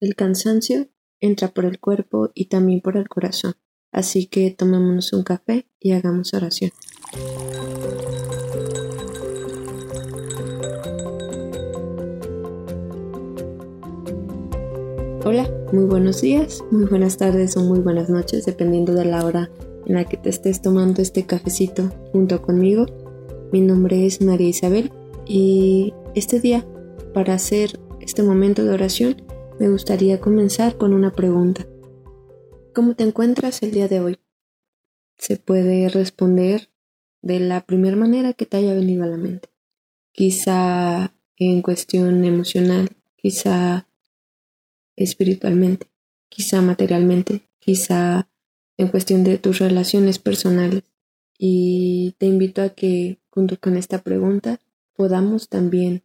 El cansancio entra por el cuerpo y también por el corazón. Así que tomémonos un café y hagamos oración. Hola, muy buenos días, muy buenas tardes o muy buenas noches, dependiendo de la hora en la que te estés tomando este cafecito junto conmigo. Mi nombre es María Isabel y este día, para hacer este momento de oración, me gustaría comenzar con una pregunta. ¿Cómo te encuentras el día de hoy? Se puede responder de la primera manera que te haya venido a la mente. Quizá en cuestión emocional, quizá espiritualmente, quizá materialmente, quizá en cuestión de tus relaciones personales. Y te invito a que, junto con esta pregunta, podamos también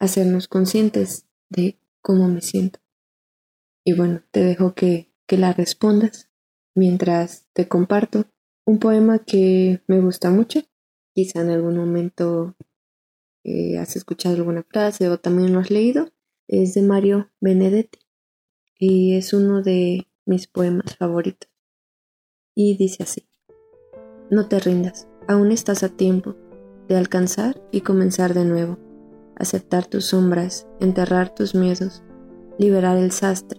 hacernos conscientes de cómo me siento. Y bueno, te dejo que, que la respondas mientras te comparto un poema que me gusta mucho. Quizá en algún momento eh, has escuchado alguna frase o también lo has leído. Es de Mario Benedetti y es uno de mis poemas favoritos. Y dice así, no te rindas, aún estás a tiempo de alcanzar y comenzar de nuevo, aceptar tus sombras, enterrar tus miedos, liberar el sastre,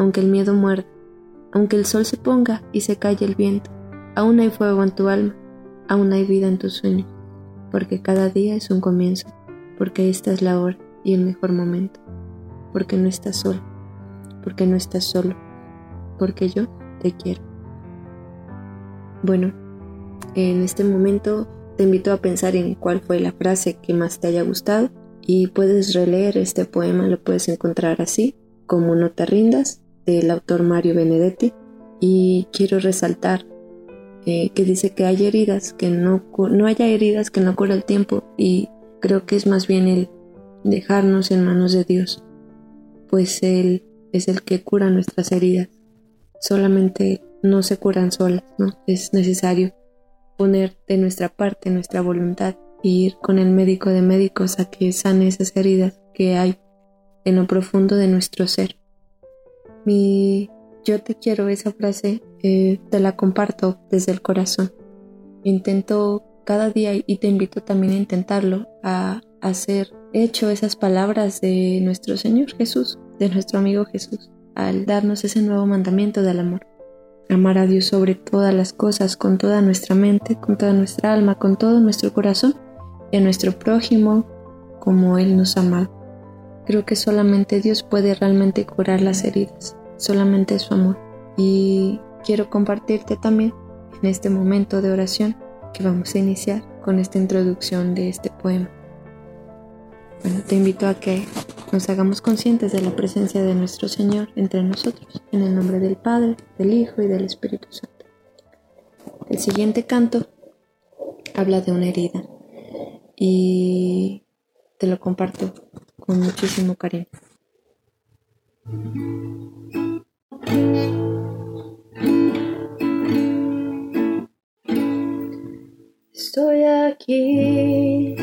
aunque el miedo muerda, aunque el sol se ponga y se calle el viento, aún hay fuego en tu alma, aún hay vida en tus sueños, porque cada día es un comienzo, porque esta es la hora y el mejor momento porque no estás solo, porque no estás solo, porque yo te quiero. Bueno, en este momento te invito a pensar en cuál fue la frase que más te haya gustado y puedes releer este poema, lo puedes encontrar así, como No te rindas, del autor Mario Benedetti. Y quiero resaltar eh, que dice que hay heridas que no, no haya heridas que no cura el tiempo y creo que es más bien el dejarnos en manos de Dios pues Él es el que cura nuestras heridas. Solamente no se curan solas, ¿no? Es necesario poner de nuestra parte nuestra voluntad e ir con el médico de médicos a que sane esas heridas que hay en lo profundo de nuestro ser. Mi yo te quiero esa frase, eh, te la comparto desde el corazón. Intento cada día y te invito también a intentarlo, a hacer hecho esas palabras de nuestro Señor Jesús, de nuestro amigo Jesús, al darnos ese nuevo mandamiento del amor. Amar a Dios sobre todas las cosas, con toda nuestra mente, con toda nuestra alma, con todo nuestro corazón, y a nuestro prójimo como Él nos ama. Creo que solamente Dios puede realmente curar las heridas, solamente su amor. Y quiero compartirte también en este momento de oración que vamos a iniciar con esta introducción de este poema. Bueno, te invito a que nos hagamos conscientes de la presencia de nuestro Señor entre nosotros, en el nombre del Padre, del Hijo y del Espíritu Santo. El siguiente canto habla de una herida y te lo comparto con muchísimo cariño. Estoy aquí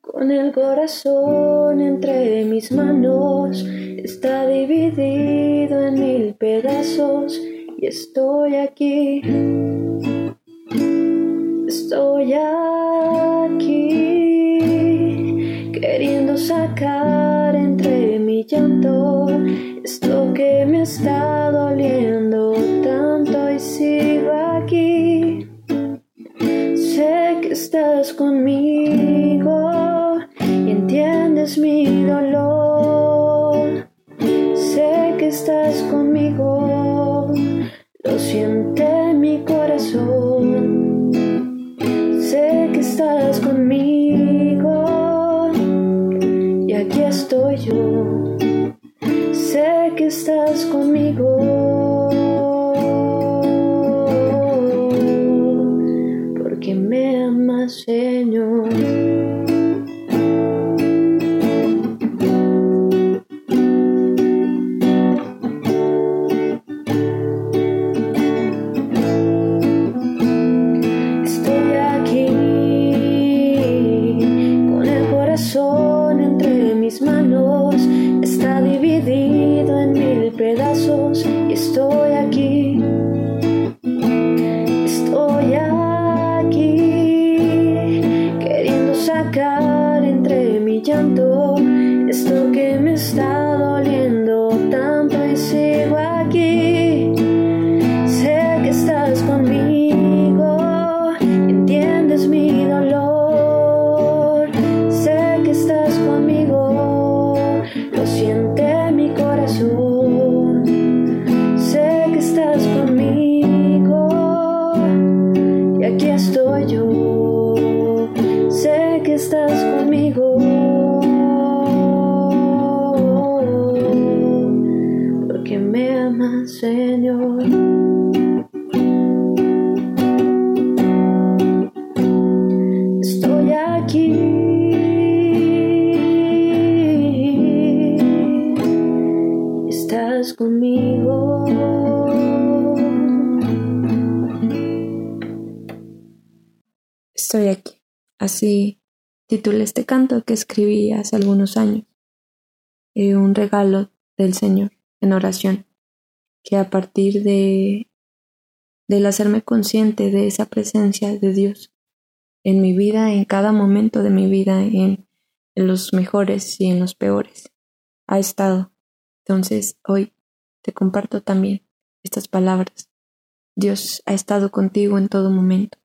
con el corazón entre mis manos, está dividido en mil pedazos y estoy aquí. Estoy aquí sacar entre mi llanto, esto que me está que estás conmigo. Y estoy aquí. Estoy aquí. Así titulé este canto que escribí hace algunos años. Eh, un regalo del Señor en oración. Que a partir de del hacerme consciente de esa presencia de Dios en mi vida, en cada momento de mi vida, en, en los mejores y en los peores, ha estado. Entonces hoy te comparto también estas palabras. Dios ha estado contigo en todo momento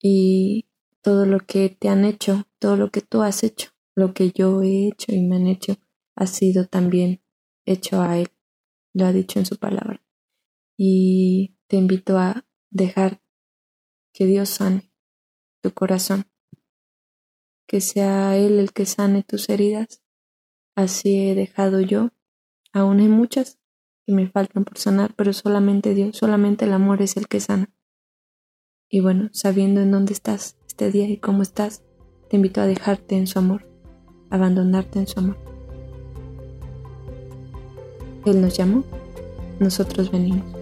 y todo lo que te han hecho, todo lo que tú has hecho, lo que yo he hecho y me han hecho, ha sido también hecho a Él. Lo ha dicho en su palabra. Y te invito a dejar que Dios sane tu corazón, que sea Él el que sane tus heridas. Así he dejado yo. Aún hay muchas que me faltan por sanar, pero solamente Dios, solamente el amor es el que sana. Y bueno, sabiendo en dónde estás este día y cómo estás, te invito a dejarte en su amor, abandonarte en su amor. Él nos llamó, nosotros venimos.